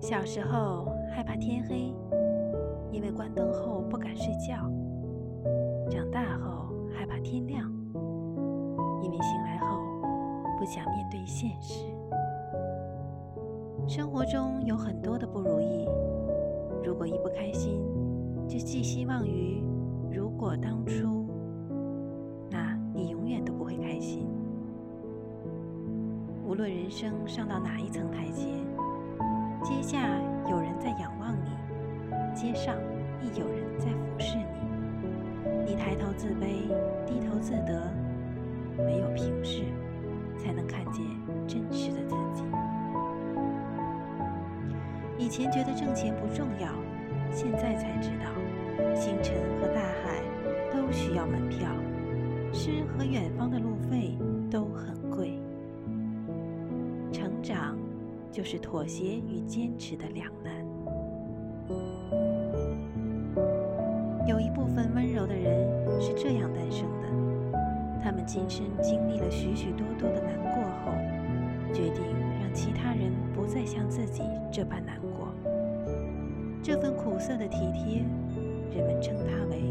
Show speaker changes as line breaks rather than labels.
小时候害怕天黑，因为关灯后不敢睡觉；长大后害怕天亮，因为醒来后不想面对现实。生活中有很多的不如意，如果一不开心，就寄希望于如果当初，那你永远都不会开心。无论人生上到哪一层台阶。阶下有人在仰望你，阶上亦有人在俯视你。你抬头自卑，低头自得，没有平视，才能看见真实的自己。以前觉得挣钱不重要，现在才知道，星辰和大海都需要门票，诗和远方的路费都很贵。成长。就是妥协与坚持的两难。有一部分温柔的人是这样诞生的：他们今生经历了许许多多的难过后，决定让其他人不再像自己这般难过。这份苦涩的体贴，人们称它为